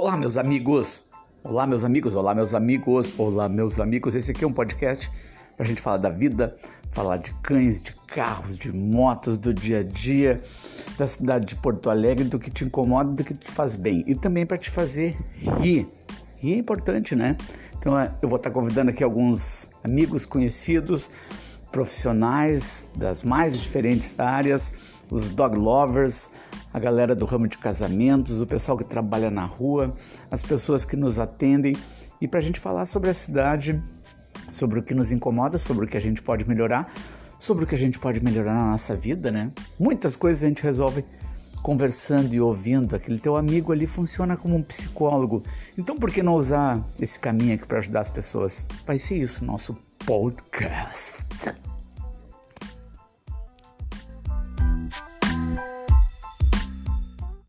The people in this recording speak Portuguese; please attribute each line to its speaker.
Speaker 1: Olá, meus amigos! Olá, meus amigos! Olá, meus amigos! Olá, meus amigos! Esse aqui é um podcast para a gente falar da vida, falar de cães, de carros, de motos, do dia a dia, da cidade de Porto Alegre, do que te incomoda, do que te faz bem e também para te fazer rir. E é importante, né? Então é, eu vou estar convidando aqui alguns amigos conhecidos, profissionais das mais diferentes áreas, os dog lovers, a galera do ramo de casamentos, o pessoal que trabalha na rua, as pessoas que nos atendem e para a gente falar sobre a cidade, sobre o que nos incomoda, sobre o que a gente pode melhorar, sobre o que a gente pode melhorar na nossa vida, né? Muitas coisas a gente resolve conversando e ouvindo. Aquele teu amigo ali funciona como um psicólogo. Então por que não usar esse caminho aqui para ajudar as pessoas? Vai ser isso, nosso podcast.